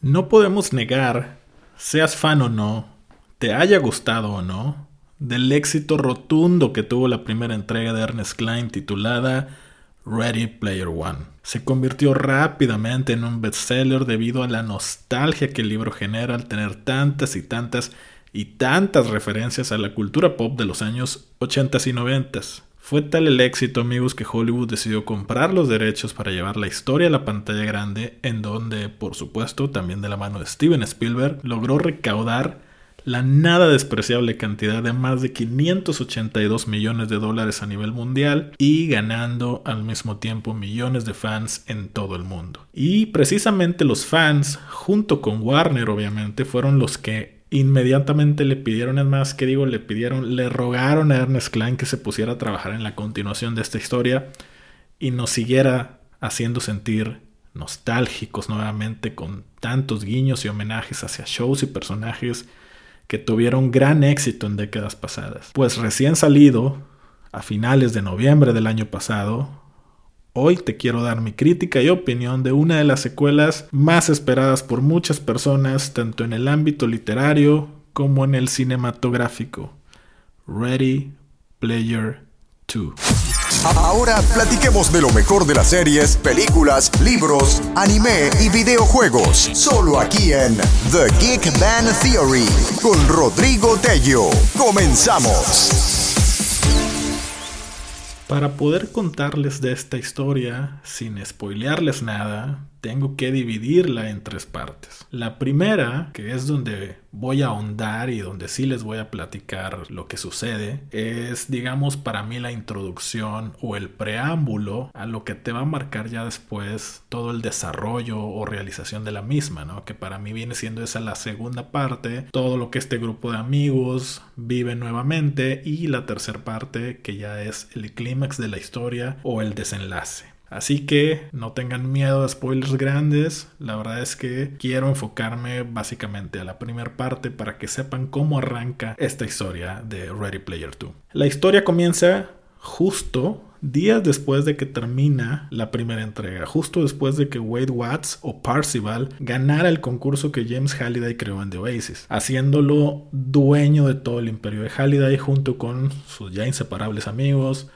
No podemos negar, seas fan o no, te haya gustado o no, del éxito rotundo que tuvo la primera entrega de Ernest Klein titulada Ready Player One. Se convirtió rápidamente en un bestseller debido a la nostalgia que el libro genera al tener tantas y tantas y tantas referencias a la cultura pop de los años 80 y 90. Fue tal el éxito, amigos, que Hollywood decidió comprar los derechos para llevar la historia a la pantalla grande, en donde, por supuesto, también de la mano de Steven Spielberg, logró recaudar la nada despreciable cantidad de más de 582 millones de dólares a nivel mundial y ganando al mismo tiempo millones de fans en todo el mundo. Y precisamente los fans, junto con Warner obviamente, fueron los que inmediatamente le pidieron, es más que digo, le pidieron, le rogaron a Ernest Klein que se pusiera a trabajar en la continuación de esta historia y nos siguiera haciendo sentir nostálgicos nuevamente con tantos guiños y homenajes hacia shows y personajes que tuvieron gran éxito en décadas pasadas. Pues recién salido, a finales de noviembre del año pasado, Hoy te quiero dar mi crítica y opinión de una de las secuelas más esperadas por muchas personas, tanto en el ámbito literario como en el cinematográfico. Ready Player 2. Ahora platiquemos de lo mejor de las series, películas, libros, anime y videojuegos. Solo aquí en The Geek Band Theory con Rodrigo Tello. Comenzamos. Para poder contarles de esta historia sin spoilearles nada, tengo que dividirla en tres partes. La primera, que es donde voy a ahondar y donde sí les voy a platicar lo que sucede, es digamos para mí la introducción o el preámbulo a lo que te va a marcar ya después todo el desarrollo o realización de la misma, ¿no? Que para mí viene siendo esa la segunda parte, todo lo que este grupo de amigos vive nuevamente y la tercera parte que ya es el clímax de la historia o el desenlace. Así que no tengan miedo a spoilers grandes. La verdad es que quiero enfocarme básicamente a la primera parte para que sepan cómo arranca esta historia de Ready Player 2. La historia comienza justo días después de que termina la primera entrega, justo después de que Wade Watts o Parcival ganara el concurso que James Halliday creó en The Oasis, haciéndolo dueño de todo el imperio de Halliday junto con sus ya inseparables amigos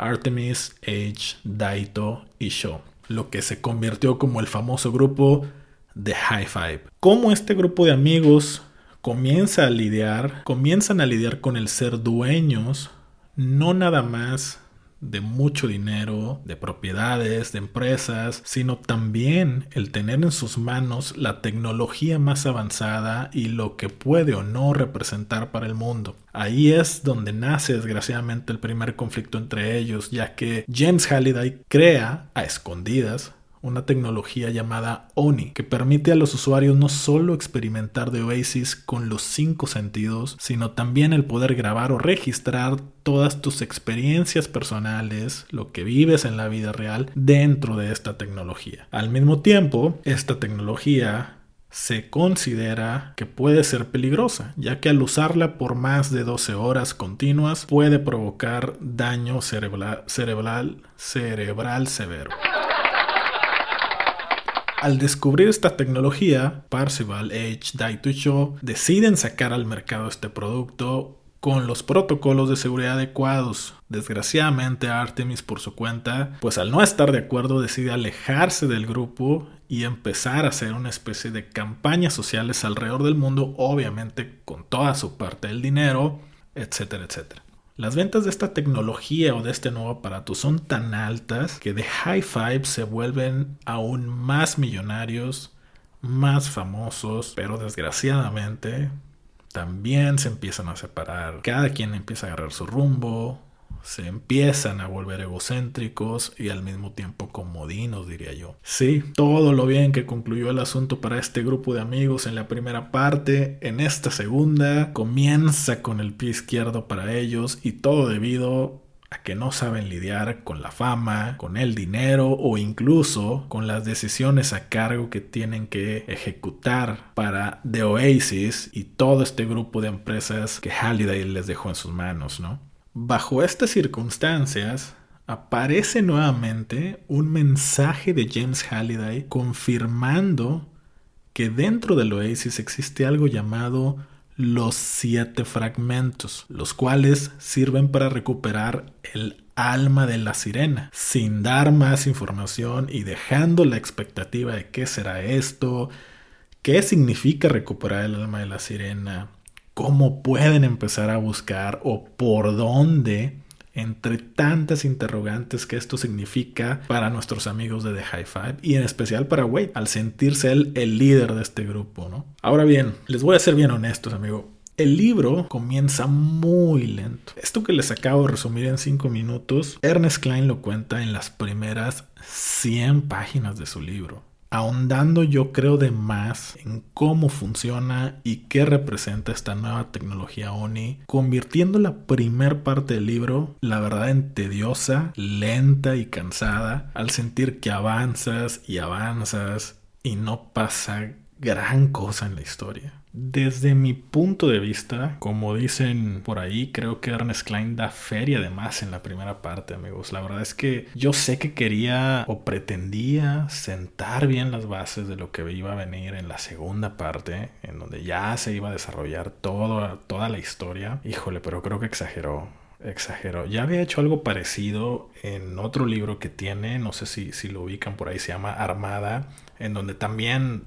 Artemis, Age, Daito y Sho, lo que se convirtió como el famoso grupo de High Five. Cómo este grupo de amigos comienza a lidiar, comienzan a lidiar con el ser dueños, no nada más de mucho dinero, de propiedades, de empresas, sino también el tener en sus manos la tecnología más avanzada y lo que puede o no representar para el mundo. Ahí es donde nace desgraciadamente el primer conflicto entre ellos, ya que James Halliday crea a escondidas una tecnología llamada ONI, que permite a los usuarios no solo experimentar de Oasis con los cinco sentidos, sino también el poder grabar o registrar todas tus experiencias personales, lo que vives en la vida real dentro de esta tecnología. Al mismo tiempo, esta tecnología se considera que puede ser peligrosa, ya que al usarla por más de 12 horas continuas puede provocar daño cerebral, cerebral, cerebral severo. Al descubrir esta tecnología, Parcival, Edge, Daito deciden sacar al mercado este producto con los protocolos de seguridad adecuados. Desgraciadamente Artemis por su cuenta, pues al no estar de acuerdo decide alejarse del grupo y empezar a hacer una especie de campañas sociales alrededor del mundo, obviamente con toda su parte del dinero, etcétera, etcétera. Las ventas de esta tecnología o de este nuevo aparato son tan altas que de High Five se vuelven aún más millonarios, más famosos, pero desgraciadamente también se empiezan a separar. Cada quien empieza a agarrar su rumbo, se empiezan a volver egocéntricos y al mismo tiempo comodinos, diría yo. Sí, todo lo bien que concluyó el asunto para este grupo de amigos en la primera parte, en esta segunda comienza con el pie izquierdo para ellos y todo debido a que no saben lidiar con la fama, con el dinero o incluso con las decisiones a cargo que tienen que ejecutar para The Oasis y todo este grupo de empresas que Halliday les dejó en sus manos, ¿no? Bajo estas circunstancias, aparece nuevamente un mensaje de James Halliday confirmando que dentro del Oasis existe algo llamado los siete fragmentos, los cuales sirven para recuperar el alma de la sirena, sin dar más información y dejando la expectativa de qué será esto, qué significa recuperar el alma de la sirena, cómo pueden empezar a buscar o por dónde entre tantas interrogantes que esto significa para nuestros amigos de The High Five y en especial para Wade al sentirse él el líder de este grupo, ¿no? Ahora bien, les voy a ser bien honestos, amigo. El libro comienza muy lento. Esto que les acabo de resumir en 5 minutos, Ernest Klein lo cuenta en las primeras 100 páginas de su libro ahondando yo creo de más en cómo funciona y qué representa esta nueva tecnología ONI, convirtiendo la primer parte del libro, la verdad, en tediosa, lenta y cansada, al sentir que avanzas y avanzas y no pasa gran cosa en la historia. Desde mi punto de vista, como dicen por ahí, creo que Ernest Klein da feria de más en la primera parte, amigos. La verdad es que yo sé que quería o pretendía sentar bien las bases de lo que iba a venir en la segunda parte, en donde ya se iba a desarrollar toda la historia. Híjole, pero creo que exageró exageró. Ya había hecho algo parecido en otro libro que tiene, no sé si, si lo ubican por ahí, se llama Armada, en donde también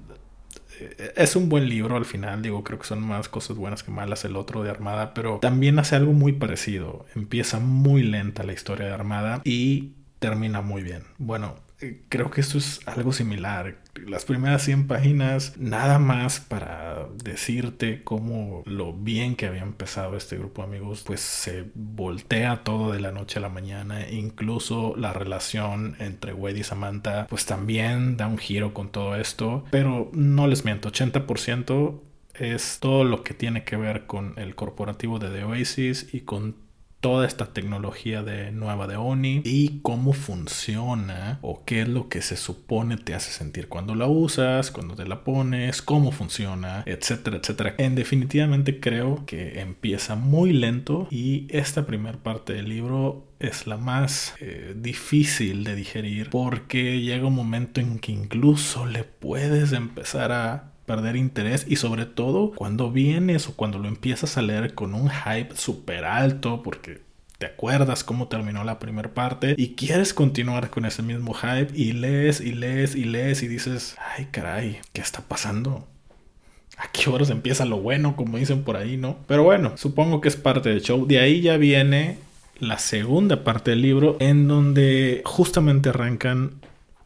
es un buen libro al final, digo, creo que son más cosas buenas que malas el otro de Armada, pero también hace algo muy parecido. Empieza muy lenta la historia de Armada y termina muy bien. Bueno, eh, creo que esto es algo similar. Las primeras 100 páginas, nada más para decirte cómo lo bien que había empezado este grupo de amigos, pues se voltea todo de la noche a la mañana. Incluso la relación entre Wade y Samantha, pues también da un giro con todo esto. Pero no les miento, 80% es todo lo que tiene que ver con el corporativo de The Oasis y con toda esta tecnología de nueva de Oni y cómo funciona o qué es lo que se supone te hace sentir cuando la usas, cuando te la pones, cómo funciona, etcétera, etcétera. En definitivamente creo que empieza muy lento y esta primera parte del libro es la más eh, difícil de digerir porque llega un momento en que incluso le puedes empezar a perder interés y sobre todo cuando vienes o cuando lo empiezas a leer con un hype súper alto porque te acuerdas cómo terminó la primera parte y quieres continuar con ese mismo hype y lees y lees y lees y dices, ay caray, ¿qué está pasando? ¿A qué horas empieza lo bueno, como dicen por ahí, no? Pero bueno, supongo que es parte del show. De ahí ya viene la segunda parte del libro en donde justamente arrancan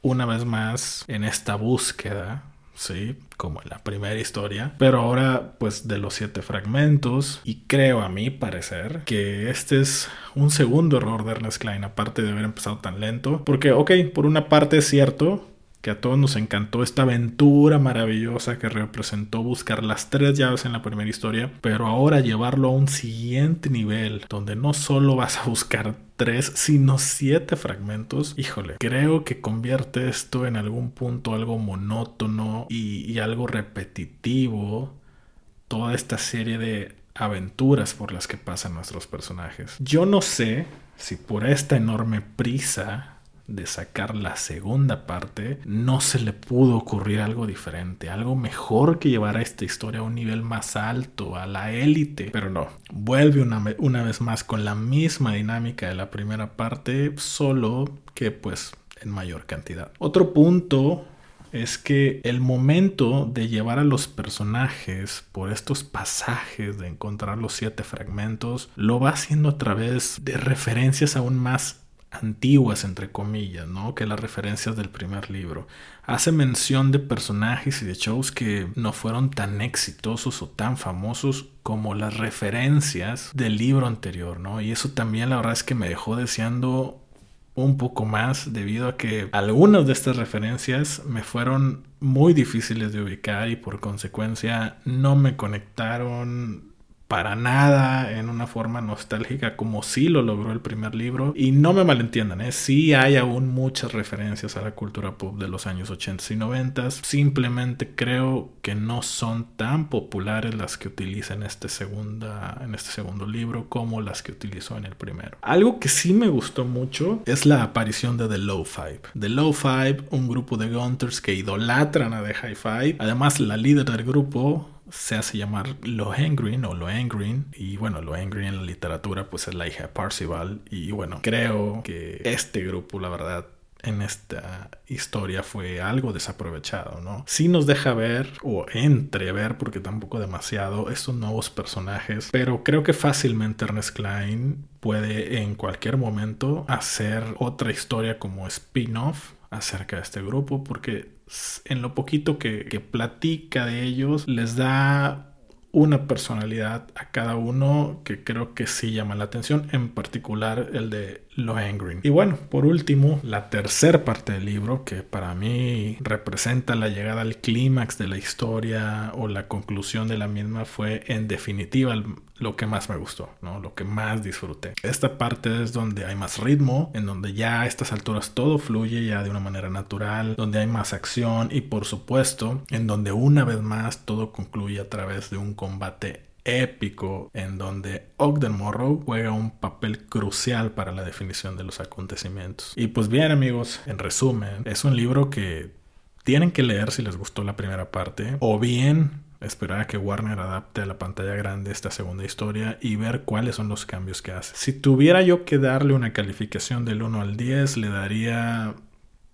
una vez más en esta búsqueda sí, como en la primera historia, pero ahora pues de los siete fragmentos y creo a mi parecer que este es un segundo error de Ernest Klein, aparte de haber empezado tan lento, porque ok, por una parte es cierto, que a todos nos encantó esta aventura maravillosa que representó buscar las tres llaves en la primera historia, pero ahora llevarlo a un siguiente nivel, donde no solo vas a buscar tres, sino siete fragmentos, híjole, creo que convierte esto en algún punto algo monótono y, y algo repetitivo, toda esta serie de aventuras por las que pasan nuestros personajes. Yo no sé si por esta enorme prisa de sacar la segunda parte, no se le pudo ocurrir algo diferente, algo mejor que llevar a esta historia a un nivel más alto, a la élite. Pero no, vuelve una, una vez más con la misma dinámica de la primera parte, solo que pues en mayor cantidad. Otro punto es que el momento de llevar a los personajes por estos pasajes de encontrar los siete fragmentos lo va haciendo a través de referencias aún más antiguas, entre comillas, ¿no? Que las referencias del primer libro. Hace mención de personajes y de shows que no fueron tan exitosos o tan famosos como las referencias del libro anterior, ¿no? Y eso también la verdad es que me dejó deseando un poco más debido a que algunas de estas referencias me fueron muy difíciles de ubicar y por consecuencia no me conectaron para nada en una forma nostálgica como sí lo logró el primer libro. Y no me malentiendan, ¿eh? sí hay aún muchas referencias a la cultura pop de los años 80 y 90. Simplemente creo que no son tan populares las que utiliza en este, segunda, en este segundo libro como las que utilizó en el primero. Algo que sí me gustó mucho es la aparición de The Low Five. The Low Five, un grupo de Gunters que idolatran a The High Five. Además, la líder del grupo se hace llamar Lohengrin o Lohengrin y bueno, Lohengrin en la literatura pues es la hija de Parzival. Y bueno, creo que este grupo la verdad en esta historia fue algo desaprovechado, ¿no? Sí nos deja ver o entrever, porque tampoco demasiado, estos nuevos personajes, pero creo que fácilmente Ernest Klein puede en cualquier momento hacer otra historia como spin-off acerca de este grupo, porque en lo poquito que, platica de ellos, les da una personalidad a cada uno que creo que sí llama la atención, en particular el de Lohengrin. Y bueno, por último, la tercera parte del libro, que para mí representa la llegada al clímax de la historia o la conclusión de la misma, fue en definitiva lo que más me gustó, ¿no? Lo que más disfruté. Esta parte es donde hay más ritmo, en donde ya a estas alturas todo fluye ya de una manera natural, donde hay más acción y por supuesto, en donde una vez más todo concluye a través de un combate épico en donde Ogden Morrow juega un papel crucial para la definición de los acontecimientos. Y pues bien amigos, en resumen, es un libro que tienen que leer si les gustó la primera parte o bien esperar a que Warner adapte a la pantalla grande esta segunda historia y ver cuáles son los cambios que hace. Si tuviera yo que darle una calificación del 1 al 10, le daría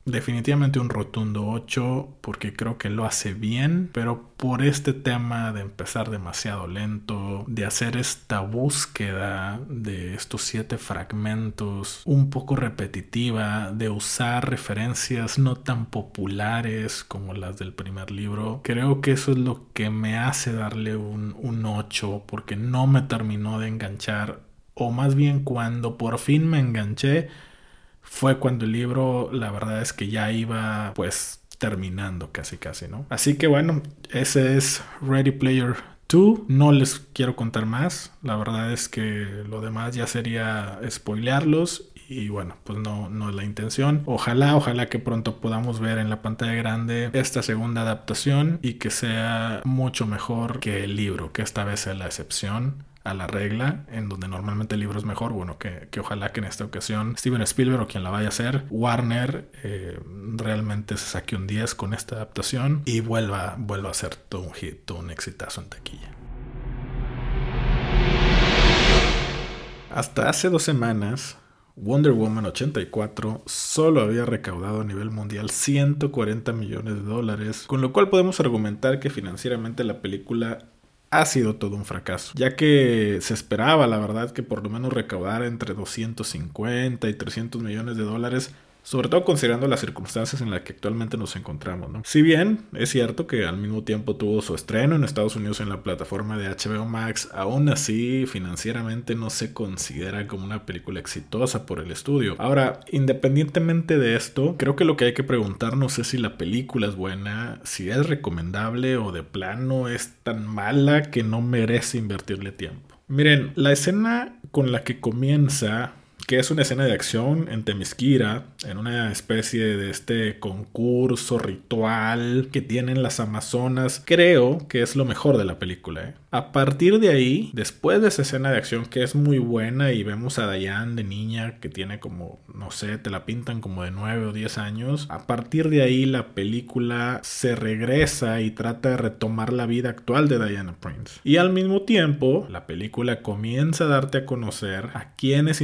Definitivamente un rotundo 8 porque creo que lo hace bien, pero por este tema de empezar demasiado lento, de hacer esta búsqueda de estos siete fragmentos un poco repetitiva, de usar referencias no tan populares como las del primer libro, creo que eso es lo que me hace darle un, un 8 porque no me terminó de enganchar o más bien cuando por fin me enganché, fue cuando el libro, la verdad es que ya iba pues terminando casi casi, ¿no? Así que bueno, ese es Ready Player 2. No les quiero contar más. La verdad es que lo demás ya sería spoilearlos. Y bueno, pues no, no es la intención. Ojalá, ojalá que pronto podamos ver en la pantalla grande esta segunda adaptación y que sea mucho mejor que el libro, que esta vez sea la excepción a la regla, en donde normalmente el libro es mejor, bueno, que, ojalá que en esta ocasión Steven Spielberg o quien la vaya a hacer, Warner, eh, realmente se saque un 10 con esta adaptación y vuelva, vuelva a ser todo un hit, todo un exitazo en taquilla. Hasta hace dos semanas, Wonder Woman 84 solo había recaudado a nivel mundial 140 millones de dólares, con lo cual podemos argumentar que financieramente la película ha sido todo un fracaso, ya que se esperaba, la verdad, que por lo menos recaudara entre 250 y 300 millones de dólares sobre todo considerando las circunstancias en las que actualmente nos encontramos. ¿no? Si bien es cierto que al mismo tiempo tuvo su estreno en Estados Unidos en la plataforma de HBO Max, aún así financieramente no se considera como una película exitosa por el estudio. Ahora, independientemente de esto, creo que lo que hay que preguntarnos es si la película es buena, si es recomendable o de plano es tan mala que no merece invertirle tiempo. Miren, la escena con la que comienza que es una escena de acción en Temisquira, en una especie de este concurso ritual que tienen las Amazonas. Creo que es lo mejor de la película. ¿eh? A partir de ahí, después de esa escena de acción que es muy buena y vemos a Diane de niña que tiene como, no sé, te la pintan como de 9 o 10 años, a partir de ahí la película se regresa y trata de retomar la vida actual de Diana Prince. Y al mismo tiempo, la película comienza a darte a conocer a quienes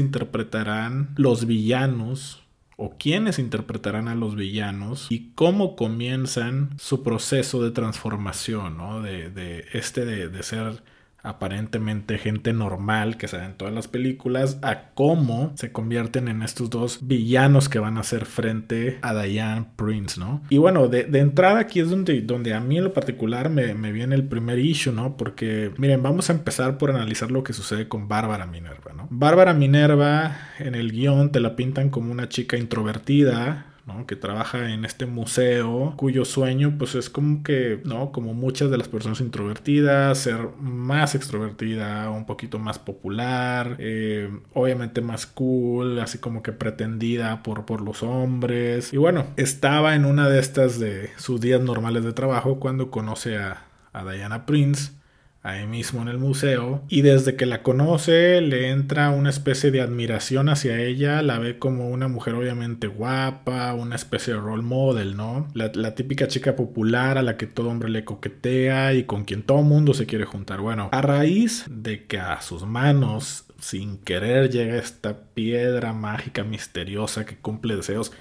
interpretarán los villanos o quiénes interpretarán a los villanos y cómo comienzan su proceso de transformación, ¿no? De, este de ser aparentemente gente normal que se en todas las películas a cómo se convierten en estos dos villanos que van a hacer frente a Diane Prince, ¿no? Y bueno, de, entrada aquí es donde, donde a mí en lo particular me, me, viene el primer issue, ¿no? Porque miren, vamos a empezar por analizar lo que sucede con Bárbara Minerva, ¿no? Bárbara Minerva en el guion te la pintan como una chica introvertida, que trabaja en este museo, cuyo sueño pues es como que, ¿no? Como muchas de las personas introvertidas, ser más extrovertida, un poquito más popular, eh, obviamente más cool, así como que pretendida por, por los hombres. Y bueno, estaba en una de estas de sus días normales de trabajo cuando conoce a, a Diana Prince ahí mismo en el museo y desde que la conoce le entra una especie de admiración hacia ella, la ve como una mujer obviamente guapa, una especie de role model, ¿no? La, típica chica popular a la que todo hombre le coquetea y con quien todo mundo se quiere juntar. Bueno, a raíz de que a sus manos sin querer llega esta piedra mágica misteriosa que cumple deseos,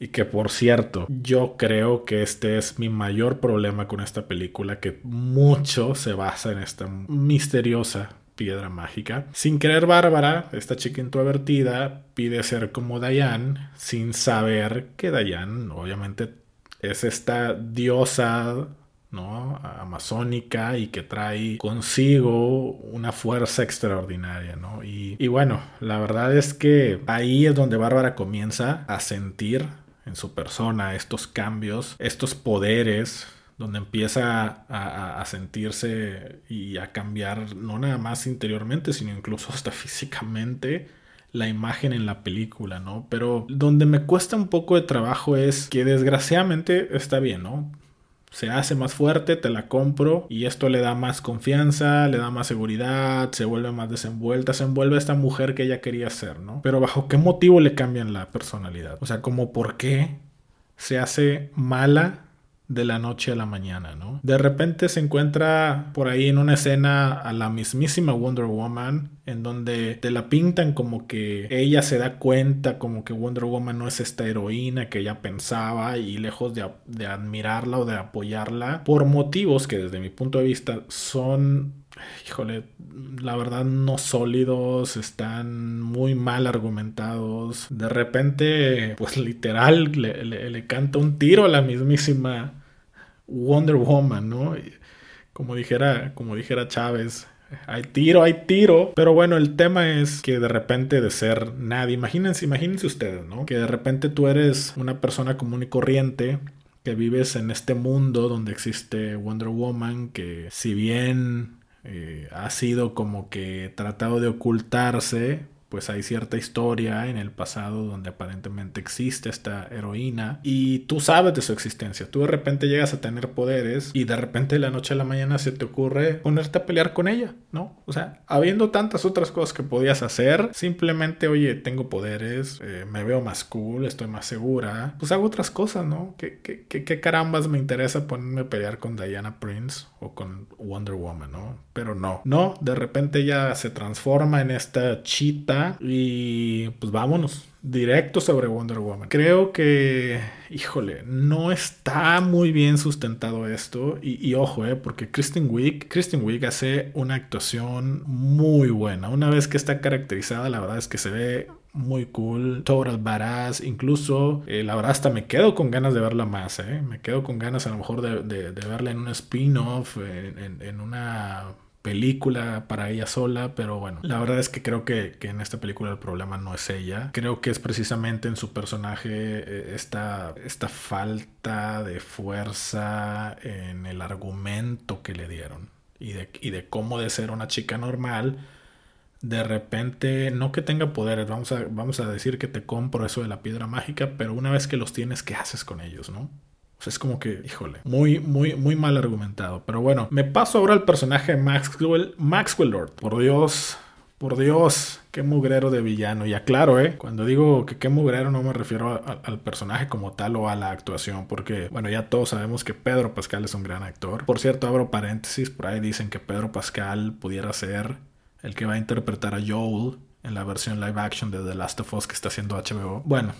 y que por cierto, yo creo que este es mi mayor problema con esta película, que mucho se basa en esta misteriosa piedra mágica. Sin querer Bárbara, esta chica introvertida, pide ser como Diane, sin saber que Diane obviamente es esta diosa ¿no? amazónica y que trae consigo una fuerza extraordinaria, ¿no? Y, y bueno, la verdad es que ahí es donde Bárbara comienza a sentir en su persona, estos cambios, estos poderes, donde empieza a, sentirse y a cambiar no nada más interiormente, sino incluso hasta físicamente la imagen en la película, ¿no? Pero donde me cuesta un poco de trabajo es que desgraciadamente está bien, ¿no? Se hace más fuerte, te la compro y esto le da más confianza, le da más seguridad, se vuelve más desenvuelta, se envuelve esta mujer que ella quería ser, ¿no? Pero bajo qué motivo le cambian la personalidad? O sea, como por qué se hace mala de la noche a la mañana, ¿no? De repente se encuentra por ahí en una escena a la mismísima Wonder Woman, en donde te la pintan como que ella se da cuenta como que Wonder Woman no es esta heroína que ella pensaba y lejos de, de admirarla o de apoyarla, por motivos que desde mi punto de vista son híjole, la verdad no sólidos, están muy mal argumentados. De repente, pues literal, le, le, canta un tiro a la mismísima Wonder Woman, ¿no? Como dijera, como dijera Chávez. Hay tiro, hay tiro. Pero bueno, el tema es que de repente de ser nadie, imagínense, imagínense ustedes, ¿no? Que de repente tú eres una persona común y corriente que vives en este mundo donde existe Wonder Woman, que si bien eh, ha sido como que tratado de ocultarse pues hay cierta historia en el pasado donde aparentemente existe esta heroína y tú sabes de su existencia. Tú de repente llegas a tener poderes y de repente de la noche a la mañana se te ocurre ponerte a pelear con ella, ¿no? O sea, habiendo tantas otras cosas que podías hacer, simplemente, oye, tengo poderes, eh, me veo más cool, estoy más segura, pues hago otras cosas, ¿no? ¿Qué, qué, qué, carambas me interesa ponerme a pelear con Diana Prince o con Wonder Woman, ¿no? Pero no, no, de repente ella se transforma en esta chita y pues vámonos. Directo sobre Wonder Woman. Creo que, híjole, no está muy bien sustentado esto. Y, ojo, eh, porque Kristen Wiig, Kristen Wiig hace una actuación muy buena. Una vez que está caracterizada, la verdad es que se ve muy cool, total badass, incluso eh, la verdad hasta me quedo con ganas de verla más, eh. me quedo con ganas a lo mejor de, verla en un spin-off, en, una película para ella sola, pero bueno, la verdad es que creo que, en esta película el problema no es ella, creo que es precisamente en su personaje eh, esta, esta falta de fuerza en el argumento que le dieron y de, y de cómo de ser una chica normal, de repente, no que tenga poderes, vamos a, vamos a decir que te compro eso de la piedra mágica, pero una vez que los tienes, ¿qué haces con ellos, no? O sea, es como que, híjole, muy, muy, muy mal argumentado. Pero bueno, me paso ahora al personaje Maxwell, Maxwell Lord. Por Dios, por Dios, qué mugrero de villano. Y aclaro, ¿eh? Cuando digo que qué mugrero no me refiero al personaje como tal o a la actuación, porque, bueno, ya todos sabemos que Pedro Pascal es un gran actor. Por cierto, abro paréntesis, por ahí dicen que Pedro Pascal pudiera ser el que va a interpretar a Joel en la versión live action de The Last of Us que está haciendo HBO. Bueno,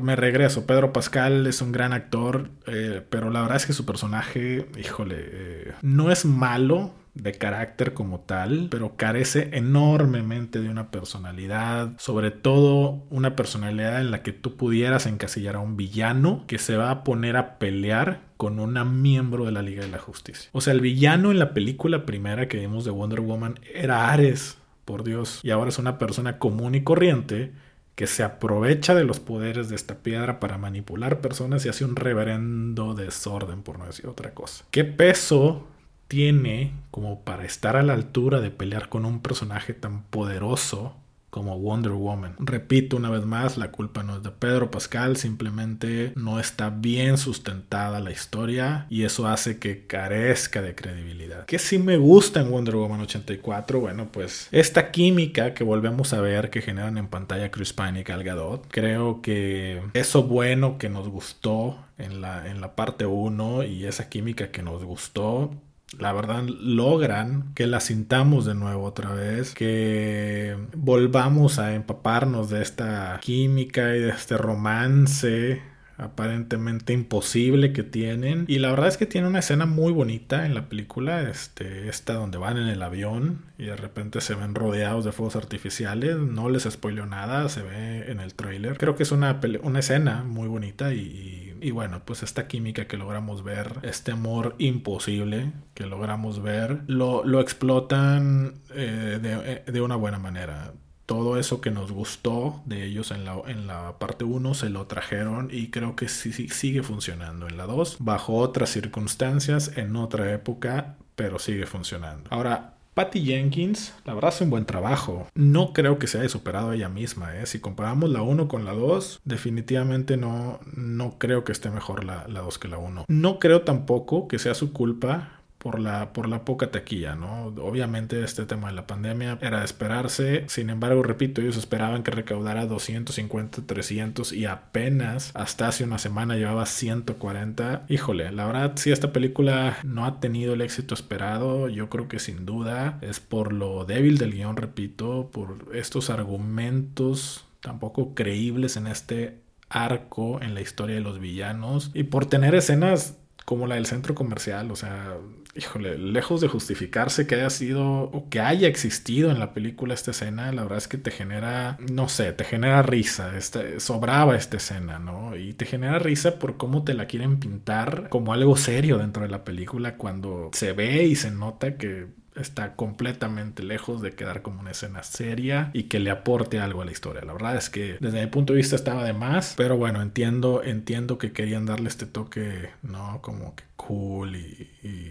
me regreso. Pedro Pascal es un gran actor, eh, pero la verdad es que su personaje, híjole, eh, no es malo de carácter como tal, pero carece enormemente de una personalidad, sobre todo una personalidad en la que tú pudieras encasillar a un villano que se va a poner a pelear con una miembro de la Liga de la Justicia. O sea, el villano en la película primera que vimos de Wonder Woman era Ares por Dios, y ahora es una persona común y corriente que se aprovecha de los poderes de esta piedra para manipular personas y hace un reverendo desorden, por no decir otra cosa. ¿Qué peso tiene como para estar a la altura de pelear con un personaje tan poderoso como Wonder Woman. Repito una vez más, la culpa no es de Pedro Pascal, simplemente no está bien sustentada la historia y eso hace que carezca de credibilidad. ¿Qué sí me gusta en Wonder Woman 84? Bueno, pues esta química que volvemos a ver que generan en pantalla Chris Pine y Gal Gadot, creo que eso bueno que nos gustó en la, en la parte 1 y esa química que nos gustó la verdad logran que la sintamos de nuevo otra vez, que volvamos a empaparnos de esta química y de este romance aparentemente imposible que tienen. Y la verdad es que tiene una escena muy bonita en la película este esta donde van en el avión y de repente se ven rodeados de fuegos artificiales. No les spoileo nada se ve en el trailer creo que es una, una escena muy bonita y y bueno, pues esta química que logramos ver, este amor imposible que logramos ver, lo, lo explotan eh, de, de una buena manera todo eso que nos gustó de ellos en la, en la parte 1 se lo trajeron y creo que sí, sí, sigue funcionando en la 2, bajo otras circunstancias, en otra época, pero sigue funcionando. Ahora, Patty Jenkins, la verdad hace un buen trabajo. No creo que se haya superado ella misma. ¿eh? Si comparamos la 1 con la 2, definitivamente no, no creo que esté mejor la, la 2 que la 1. No creo tampoco que sea su culpa por la, por la poca taquilla, ¿no? Obviamente este tema de la pandemia era de esperarse, sin embargo, repito, ellos esperaban que recaudara 250, 300 y apenas hasta hace una semana llevaba 140. Híjole, la verdad, si esta película no ha tenido el éxito esperado, yo creo que sin duda es por lo débil del guion, repito, por estos argumentos tampoco creíbles en este arco en la historia de los villanos y por tener escenas como la del centro comercial, o sea, híjole, lejos de justificarse que haya sido o que haya existido en la película esta escena, la verdad es que te genera, no sé, te genera risa, este, sobraba esta escena, ¿no? Y te genera risa por cómo te la quieren pintar como algo serio dentro de la película cuando se ve y se nota que está completamente lejos de quedar como una escena seria y que le aporte algo a la historia. La verdad es que desde mi punto de vista estaba de más, pero bueno, entiendo, entiendo que querían darle este toque, ¿no? Como que cool y,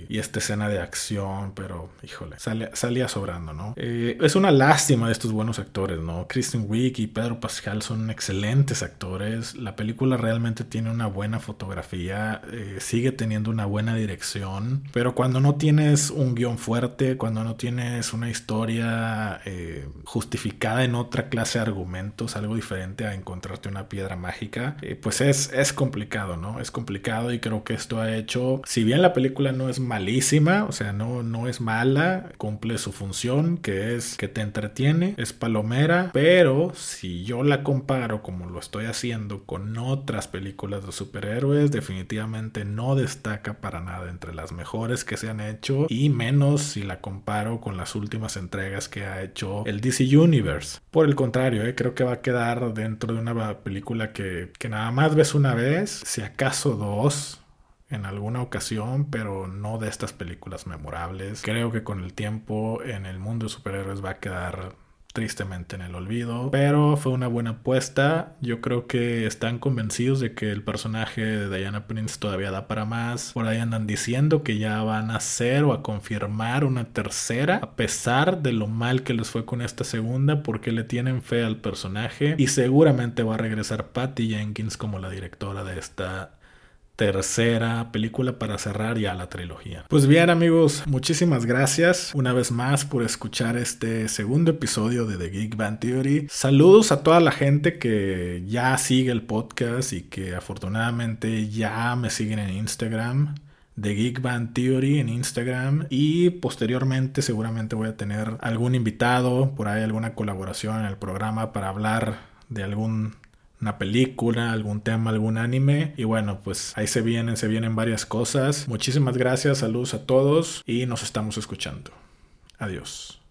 esta escena de acción, pero híjole, salía sobrando, ¿no? Eh, es una lástima de estos buenos actores, ¿no? Kristen Wiig y Pedro Pascal son excelentes actores. La película realmente tiene una buena fotografía, eh, sigue teniendo una buena dirección, pero cuando no tienes un guion fuerte, cuando no tienes una historia eh, justificada en otra clase de argumentos, algo diferente a encontrarte una piedra mágica, pues es, es complicado, ¿no? Es complicado y creo que esto ha hecho si bien la película no es malísima, o sea, no, no es mala, cumple su función, que es que te entretiene, es palomera, pero si yo la comparo como lo estoy haciendo con otras películas de superhéroes, definitivamente no destaca para nada entre las mejores que se han hecho y menos si la comparo con las últimas entregas que ha hecho el DC Universe. Por el contrario, eh, creo que va a quedar dentro de una película que, que nada más ves una vez, si acaso dos, en alguna ocasión, pero no de estas películas memorables. Creo que con el tiempo en el mundo de superhéroes va a quedar tristemente en el olvido, pero fue una buena apuesta. Yo creo que están convencidos de que el personaje de Diana Prince todavía da para más. Por ahí andan diciendo que ya van a hacer o a confirmar una tercera, a pesar de lo mal que les fue con esta segunda, porque le tienen fe al personaje y seguramente va a regresar Patty Jenkins como la directora de esta tercera película para cerrar ya la trilogía. Pues bien amigos, muchísimas gracias una vez más por escuchar este segundo episodio de The Geek Band Theory. Saludos a toda la gente que ya sigue el podcast y que afortunadamente ya me siguen en Instagram. The Geek Band Theory en Instagram y posteriormente seguramente voy a tener algún invitado, por ahí alguna colaboración en el programa para hablar de algún una película, algún tema, algún anime. Y bueno, pues ahí se vienen, se vienen varias cosas. Muchísimas gracias, saludos a todos y nos estamos escuchando. Adiós.